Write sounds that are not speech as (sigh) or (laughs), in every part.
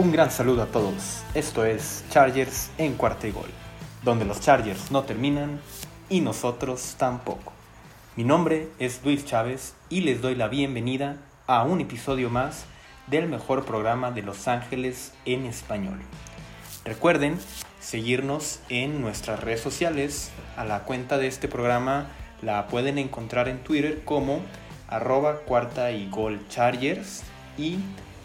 Un gran saludo a todos. Esto es Chargers en cuarta y gol, donde los Chargers no terminan y nosotros tampoco. Mi nombre es Luis Chávez y les doy la bienvenida a un episodio más del mejor programa de Los Ángeles en español. Recuerden seguirnos en nuestras redes sociales. A la cuenta de este programa la pueden encontrar en Twitter como arroba cuarta y gol chargers y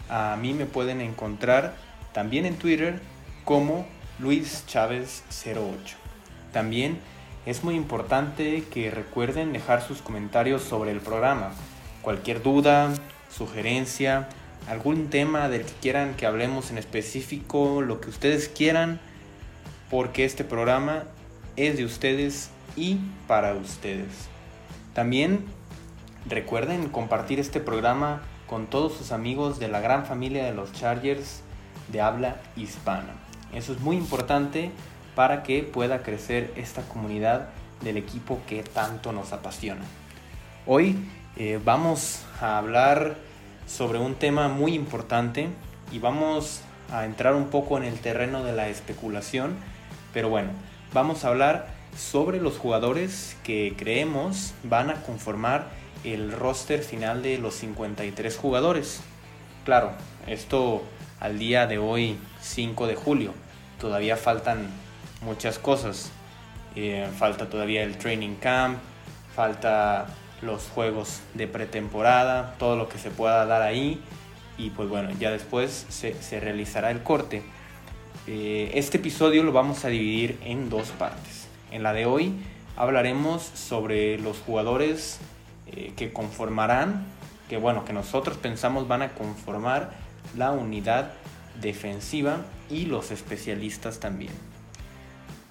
a mí me pueden encontrar también en Twitter como Luis Chávez 08. También es muy importante que recuerden dejar sus comentarios sobre el programa. Cualquier duda, sugerencia, algún tema del que quieran que hablemos en específico, lo que ustedes quieran, porque este programa es de ustedes y para ustedes. También recuerden compartir este programa con todos sus amigos de la gran familia de los Chargers de habla hispana. Eso es muy importante para que pueda crecer esta comunidad del equipo que tanto nos apasiona. Hoy eh, vamos a hablar sobre un tema muy importante y vamos a entrar un poco en el terreno de la especulación, pero bueno, vamos a hablar sobre los jugadores que creemos van a conformar el roster final de los 53 jugadores. Claro, esto al día de hoy, 5 de julio, todavía faltan muchas cosas. Eh, falta todavía el training camp, falta los juegos de pretemporada, todo lo que se pueda dar ahí. Y pues bueno, ya después se, realizará el corte. Eh, este episodio lo vamos a dividir en dos partes. En la de hoy hablaremos sobre los jugadores eh, que conformarán, que bueno, que nosotros pensamos van a conformar la unidad defensiva y los especialistas también.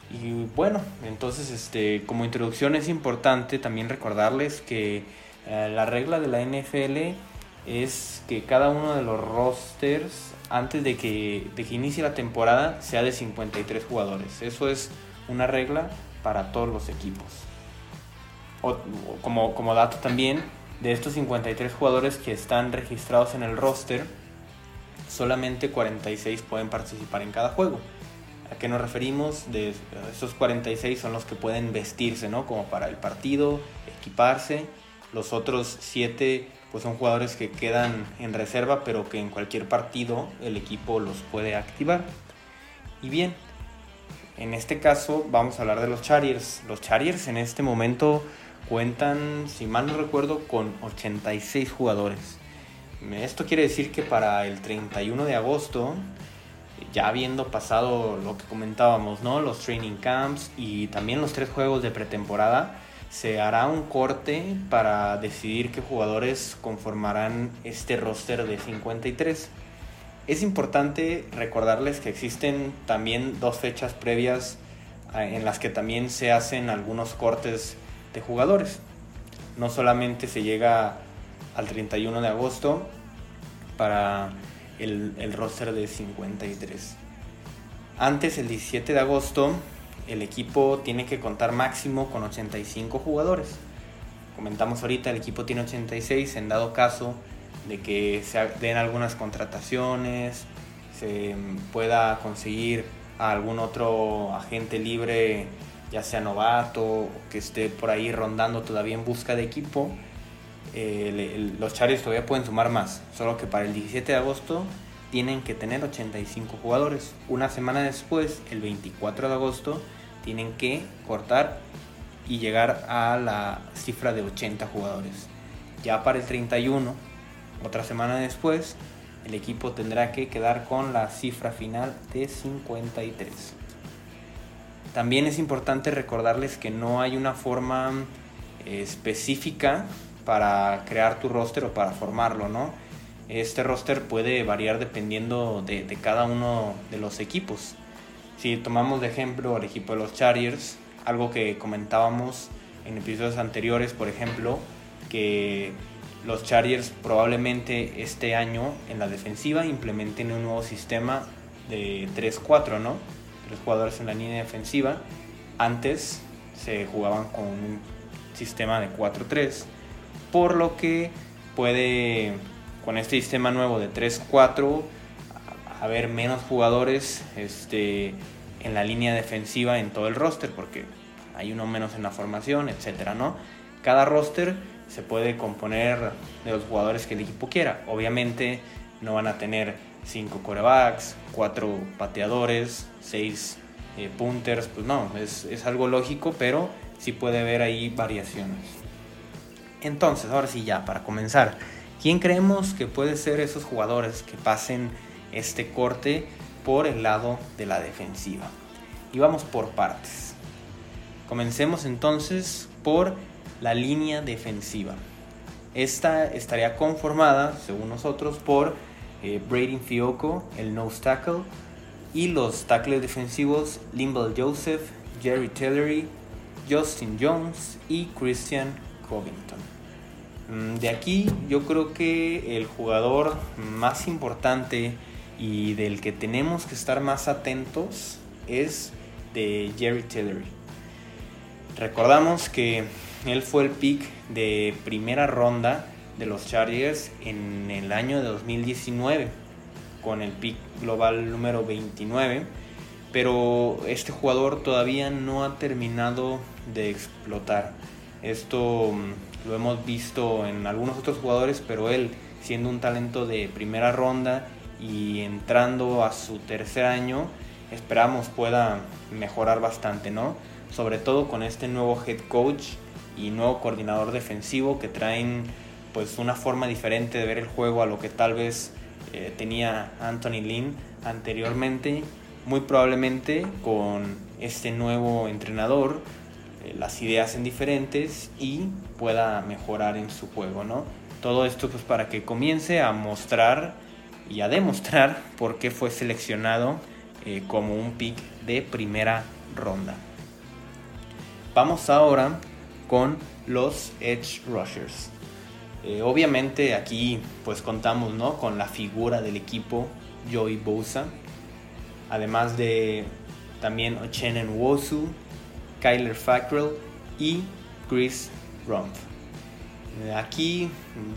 Y bueno, entonces este, como introducción es importante también recordarles que eh, la regla de la NFL es que cada uno de los rosters antes de que, de que inicie la temporada sea de 53 jugadores. Eso es una regla para todos los equipos como, como dato también, de estos 53 jugadores que están registrados en el roster, solamente 46 pueden participar en cada juego. ¿A qué nos referimos? De esos 46 son los que pueden vestirse, ¿no? Como para el partido, equiparse. Los otros 7 pues son jugadores que quedan en reserva, pero que en cualquier partido el equipo los puede activar. Y bien, en este caso vamos a hablar de los Chargers. Los Chargers en este momento cuentan, si mal no recuerdo, con 86 jugadores. Esto quiere decir que para el 31 de agosto, ya habiendo pasado lo que comentábamos, ¿no? Los training camps y también los tres juegos de pretemporada, se hará un corte para decidir qué jugadores conformarán este roster de 53. Es importante recordarles que existen también dos fechas previas eh, en las que también se hacen algunos cortes jugadores. No solamente se llega al 31 de agosto para el, el roster de 53. Antes, el 17 de agosto, el equipo tiene que contar máximo con 85 jugadores. Comentamos ahorita, el equipo tiene 86 en dado caso de que se den algunas contrataciones, se pueda conseguir a algún otro agente libre ya sea novato que esté por ahí rondando todavía en busca de equipo, eh, los Chargers todavía pueden sumar más. Solo que para el 17 de agosto tienen que tener 85 jugadores. Una semana después, el 24 de agosto, tienen que cortar y llegar a la cifra de 80 jugadores. Ya para el 31, otra semana después, el equipo tendrá que quedar con la cifra final de 53. También es importante recordarles que no hay una forma eh, específica para crear tu roster o para formarlo, ¿no? Este roster puede variar dependiendo de, cada uno de los equipos. Si tomamos de ejemplo el equipo de los Chargers, algo que comentábamos en episodios anteriores, por ejemplo, que los Chargers probablemente este año en la defensiva implementen un nuevo sistema de 3-4, ¿no? Jugadores en la línea defensiva. Antes se jugaban con un sistema de 4-3, por lo que puede, con este sistema nuevo de 3-4, haber menos jugadores este, en la línea defensiva en todo el roster, porque hay uno menos en la formación, etcétera, ¿no? Cada roster se puede componer de los jugadores que el equipo quiera. Obviamente no van a tener cinco corebacks, cuatro pateadores, seis eh, punters, pues no, es, es algo lógico, pero sí puede haber ahí variaciones. Entonces, ahora sí ya, para comenzar, ¿quién creemos que puede ser esos jugadores que pasen este corte por el lado de la defensiva? Y vamos por partes. Comencemos entonces por la línea defensiva. Esta estaría conformada, según nosotros, por eh, Braden Fioco, el nose tackle, y los tackles defensivos Limbal Joseph, Jerry Tillery, Justin Jones y Christian Covington. Mm, de aquí yo creo que el jugador más importante y del que tenemos que estar más atentos es de Jerry Tillery. Recordamos que él fue el pick de primera ronda de los Chargers en el año de 2019 con el pick global número 29 pero este jugador todavía no ha terminado de explotar. Esto mm, lo hemos visto en algunos otros jugadores pero él siendo un talento de primera ronda y entrando a su tercer año esperamos pueda mejorar bastante no sobre todo con este nuevo head coach y nuevo coordinador defensivo que traen pues una forma diferente de ver el juego a lo que tal vez eh, tenía Anthony Lynn anteriormente, muy probablemente con este nuevo entrenador eh, las ideas en diferentes y pueda mejorar en su juego, ¿no? Todo esto pues para que comience a mostrar y a demostrar (laughs) por qué fue seleccionado eh, como un pick de primera ronda. Vamos ahora con los Edge Rushers. Eh, obviamente aquí pues contamos ¿no? con la figura del equipo Joey Bosa, además de también Ochenen Wosu, Kyler Fackrell y Chris Rumpf. Eh, aquí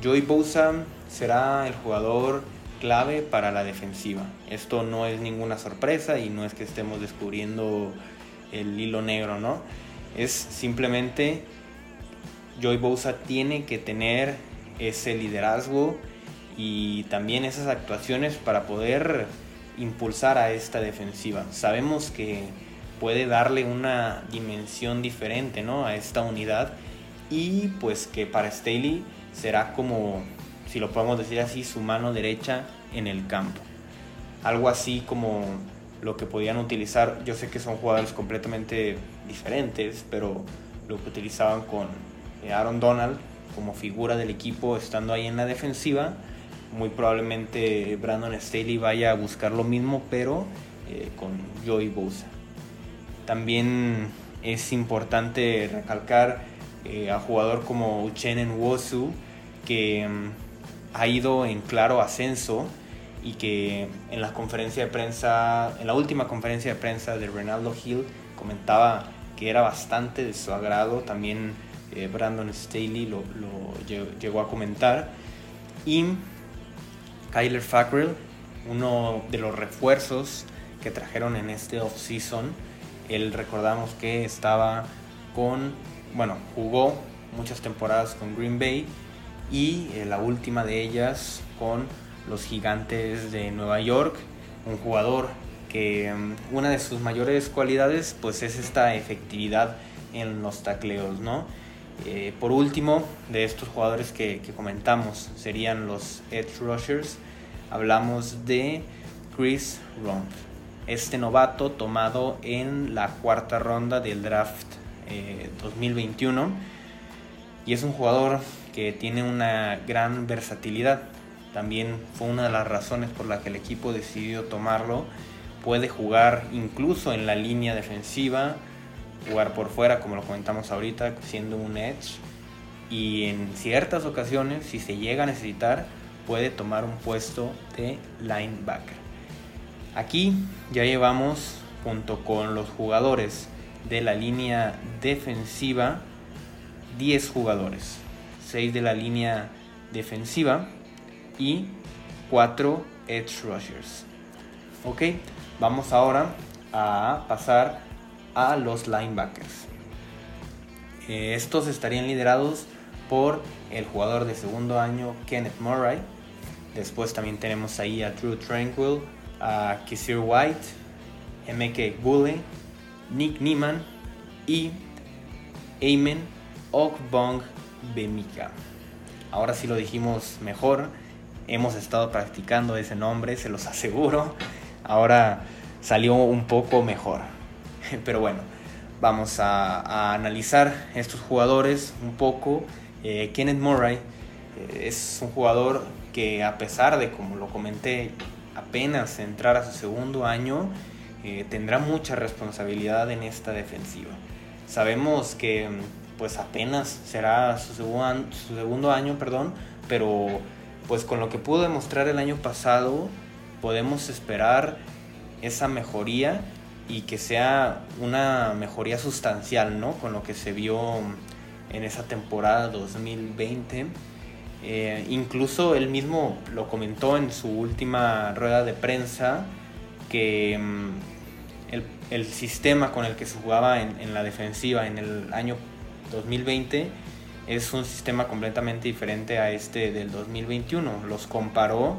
Joey Bosa será el jugador clave para la defensiva. Esto no es ninguna sorpresa y no es que estemos descubriendo el hilo negro, ¿no? Es simplemente Joy Bosa tiene que tener ese liderazgo y también esas actuaciones para poder impulsar a esta defensiva. Sabemos que puede darle una dimensión diferente ¿no? a esta unidad y pues que para Staley será como, si lo podemos decir así, su mano derecha en el campo. Algo así como lo que podían utilizar, yo sé que son jugadores completamente diferentes, pero lo que utilizaban con eh, Aaron Donald como figura del equipo estando ahí en la defensiva, muy probablemente Brandon Staley vaya a buscar lo mismo, pero eh, con Joey Bosa. También es importante recalcar eh, a jugador como Uchenen Wosu, que mm, ha ido en claro ascenso y que en la conferencia de prensa, en la última conferencia de prensa de Renaldo Hill, comentaba que era bastante de su agrado. También eh, Brandon Staley lo, llegó a comentar. Y Kyler Fackrell, uno de los refuerzos que trajeron en este off-season. Él recordamos que estaba con, bueno, jugó muchas temporadas con Green Bay y eh, la última de ellas con los gigantes de Nueva York, un jugador que mm, una de sus mayores cualidades pues es esta efectividad en los tacleos, ¿no? Eh, por último, de estos jugadores que, comentamos serían los Edge Rushers, hablamos de Chris Rumpf, este novato tomado en la cuarta ronda del draft 2021 eh, y es un jugador que tiene una gran versatilidad. También fue una de las razones por la que el equipo decidió tomarlo. Puede jugar incluso en la línea defensiva, jugar por fuera, como lo comentamos ahorita, siendo un edge. Y en ciertas ocasiones, si se llega a necesitar, puede tomar un puesto de linebacker. Aquí ya llevamos, junto con los jugadores de la línea defensiva, 10 jugadores. 6 de la línea defensiva y 4 edge rushers. Ok, vamos ahora a pasar a los linebackers. Eh, estos estarían liderados por el jugador de segundo año Kenneth Murray. Después también tenemos ahí a Drew Tranquil, a Kisir White, M.K. Bulle, Nick Nieman y Amen Okbong Bemika. Ahora sí lo dijimos mejor. Hemos estado practicando ese nombre, se los (laughs) aseguro. Ahora salió un poco mejor. (laughs) Pero bueno, vamos a, analizar estos jugadores un poco. Eh, Kenneth Murray eh, es un jugador que a pesar de, como lo comenté, apenas entrar a su segundo año, eh, tendrá mucha responsabilidad en esta defensiva. Sabemos que pues apenas será su, segundo año, perdón, pero pues con lo que pudo demostrar el año pasado podemos esperar esa mejoría y que sea una mejoría sustancial, ¿no? Con lo que se vio en esa temporada 2020. Eh, incluso él mismo lo comentó en su última rueda de prensa que mm, el, sistema con el que se jugaba en, en, la defensiva en el año 2020 es un sistema completamente diferente a este del 2021. Los comparó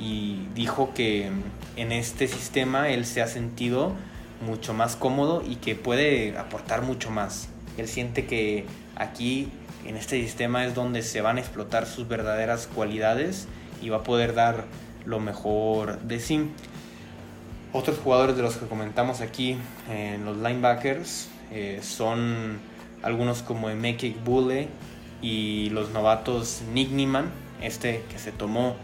y dijo que mm, en este sistema él se ha sentido mucho más cómodo y que puede aportar mucho más. Él siente que aquí en este sistema es donde se van a explotar sus verdaderas cualidades y va a poder dar lo mejor de sí. Otros jugadores de los que comentamos aquí en los linebackers eh, son algunos como Emeke Bule y los novatos Nick Niemann, este que se tomó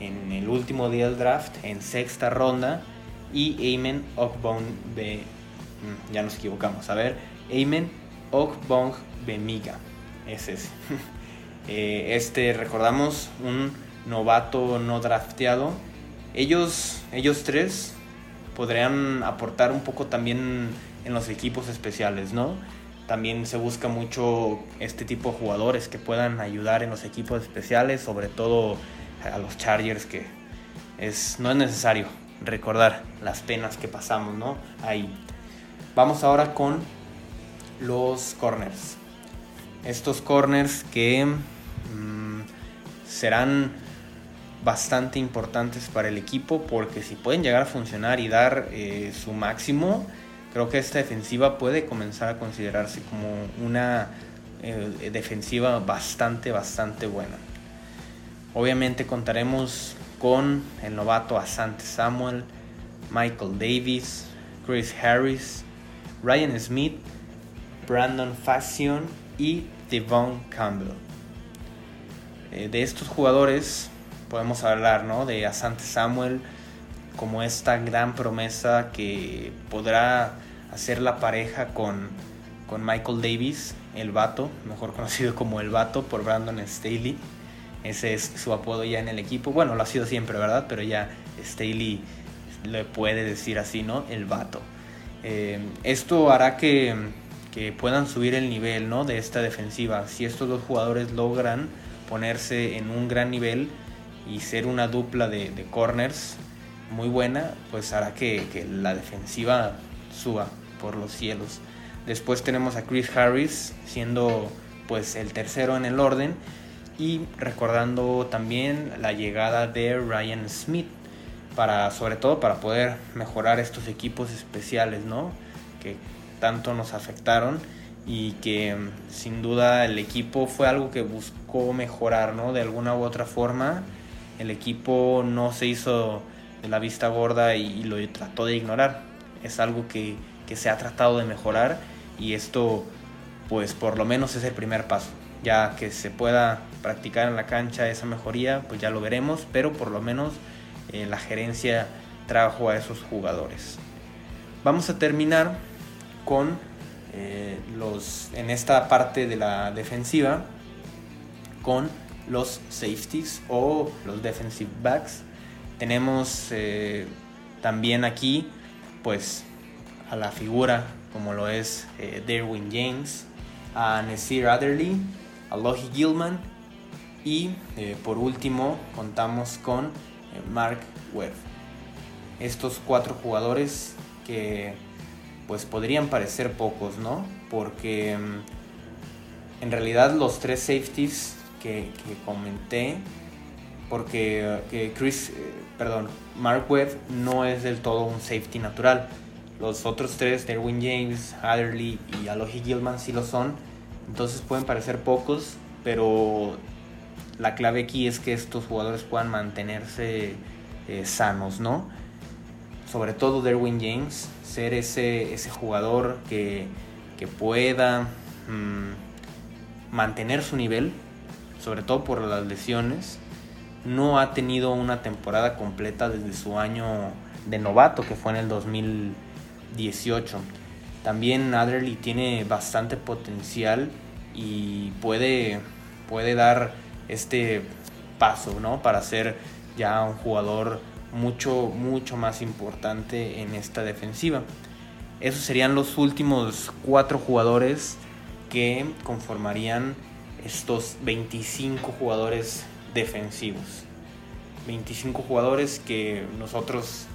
en el último día del draft en sexta ronda y Amen Okbong Be mm, ya nos equivocamos, a ver, Amen Okbong Bemiga, ese es. (laughs) Eh, este recordamos un novato no drafteado. Ellos, ellos tres podrían aportar un poco también en los equipos especiales, ¿no? También se busca mucho este tipo de jugadores que puedan ayudar en los equipos especiales, sobre todo a los Chargers, que es, no es necesario recordar las penas que pasamos, ¿no? Ahí. Vamos ahora con los corners. Estos corners que mm, serán bastante importantes para el equipo porque si pueden llegar a funcionar y dar eh, su máximo, creo que esta defensiva puede comenzar a considerarse como una eh, defensiva bastante, bastante buena. Obviamente contaremos con el novato Asante Samuel, Michael Davis, Chris Harris, Ryan Smith, Brandon Fashion y Devon Campbell. Eh, de estos jugadores podemos hablar ¿no? de Asante Samuel, como esta gran promesa que podrá hacer la pareja con, con Michael Davis, el vato, mejor (laughs) conocido como el vato por Brandon Staley. Ese es su apodo ya en el equipo. Bueno, lo ha sido siempre, ¿verdad? Pero ya Staley le puede decir así, ¿no? El vato. Eh, esto hará que, que, puedan subir el nivel, ¿no? De esta defensiva. Si estos dos jugadores logran ponerse en un gran nivel y ser una dupla de, de corners, muy buena, pues hará que, la defensiva suba por los cielos. Después tenemos a Chris Harris siendo pues el tercero en el orden y recordando también la llegada de Ryan Smith para sobre todo para poder mejorar estos equipos especiales, ¿no? Que tanto nos afectaron y que sin duda el equipo fue algo que buscó mejorar, ¿no? De alguna u otra forma. El equipo no se hizo de la vista gorda y, lo trató de ignorar. Es algo que, se ha tratado de mejorar y esto pues por lo menos es el primer paso. Ya que se pueda practicar en la cancha esa mejoría, pues ya lo veremos, pero por lo menos eh, la gerencia trajo a esos jugadores. Vamos a terminar con eh, los en esta parte de la defensiva con los safeties o los defensive backs tenemos eh, también aquí, pues, a la figura como lo es Derwin James, a Nasir Adderley, a Logie Gilman y eh, por último contamos con Mark Webb. estos cuatro jugadores que pues podrían parecer pocos, ¿no? Porque mm, en realidad los tres safeties que, comenté, porque que Chris, eh, perdón, Mark Webb no es del todo un safety natural. Los otros tres, Derwin James, Adderley y Alohi Gilman sí lo son. Entonces pueden parecer pocos, pero la clave aquí es que estos jugadores puedan mantenerse eh, sanos, ¿no? Sobre todo Derwin James, ser ese, ese jugador que, pueda mm, mantener su nivel, sobre todo por las lesiones. No ha tenido una temporada completa desde su año de novato, que fue en el 2018. También Adderley tiene bastante potencial y puede, puede dar este paso, ¿no? Para ser ya un jugador mucho, mucho más importante en esta defensiva. Esos serían los últimos cuatro jugadores que conformarían estos 25 jugadores defensivos. 25 jugadores que nosotros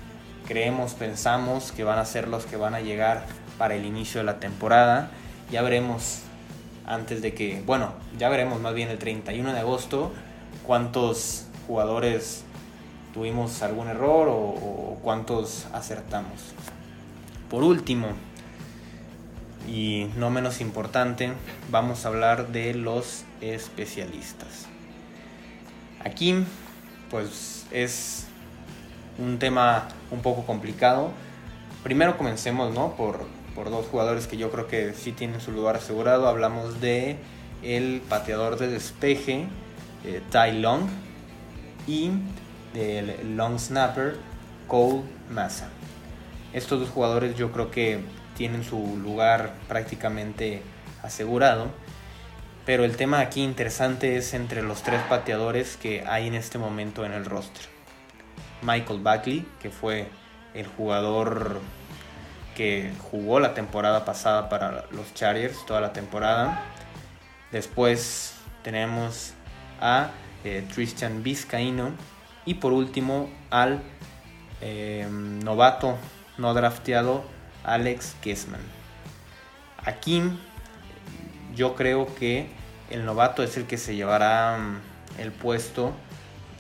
creemos, pensamos que van a ser los que van a llegar para el inicio de la temporada. Ya veremos antes de que, bueno, ya veremos más bien el 31 de agosto cuántos jugadores tuvimos algún error o, cuántos acertamos. Por último, y no menos importante, vamos a hablar de los especialistas. Aquí, pues es un tema un poco complicado. Primero comencemos, ¿no? Por, por dos jugadores que yo creo que sí tienen su lugar asegurado. Hablamos de el pateador de despeje, eh, Tai Long, y del long snapper, Cole Massa. Estos dos jugadores yo creo que tienen su lugar prácticamente asegurado. Pero el tema aquí interesante es entre los tres pateadores que hay en este momento en el roster. Michael Buckley, que fue el jugador que jugó la temporada pasada para los Chargers, toda la temporada. Después tenemos a eh, Tristan Vizcaíno y por último al eh, novato no drafteado Alex Kessman. Aquí yo creo que el novato es el que se llevará mm, el puesto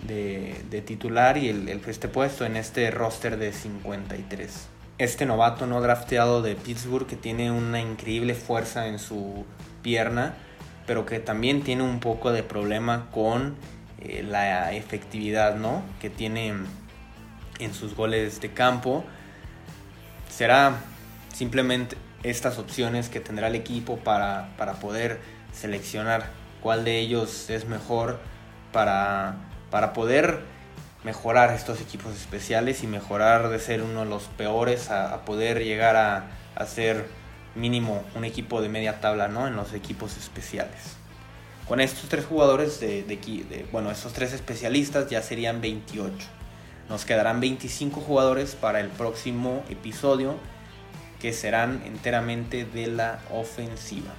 de, titular y el, este puesto en este roster de 53 este novato no drafteado de Pittsburgh que tiene una increíble fuerza en su pierna, pero que también tiene un poco de problema con eh, la efectividad ¿no? que tiene en sus goles de campo. Será simplemente estas opciones que tendrá el equipo para, para poder seleccionar cuál de ellos es mejor para, para poder mejorar estos equipos especiales y mejorar de ser uno de los peores a, poder llegar a, a, ser mínimo un equipo de media tabla ¿no? en los equipos especiales. Con estos tres jugadores, de, de, bueno, estos tres especialistas ya serían 28. Nos quedarán 25 jugadores para el próximo episodio que serán enteramente de la ofensiva.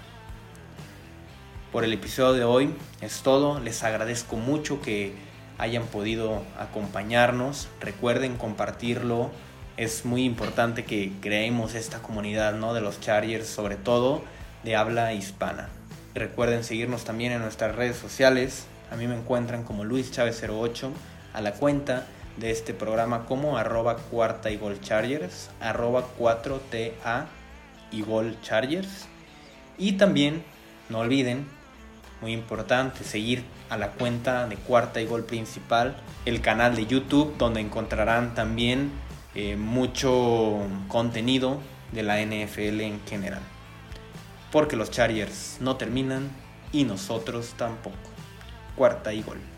Por el episodio de hoy es todo. Les agradezco mucho que hayan podido acompañarnos. Recuerden compartirlo. Es muy importante que creemos esta comunidad ¿no? de los Chargers, sobre todo de habla hispana. Recuerden seguirnos también en nuestras redes sociales. A mí me encuentran como Luis Chávez 08 a la cuenta de este programa como arroba cuarta y gol chargers, arroba 4TA y gol chargers. Y también no olviden muy importante seguir a la cuenta de Cuarta y Gol Principal, el canal de YouTube donde encontrarán también eh, mucho contenido de la NFL en general. Porque los Chargers no terminan y nosotros tampoco. Cuarta y Gol.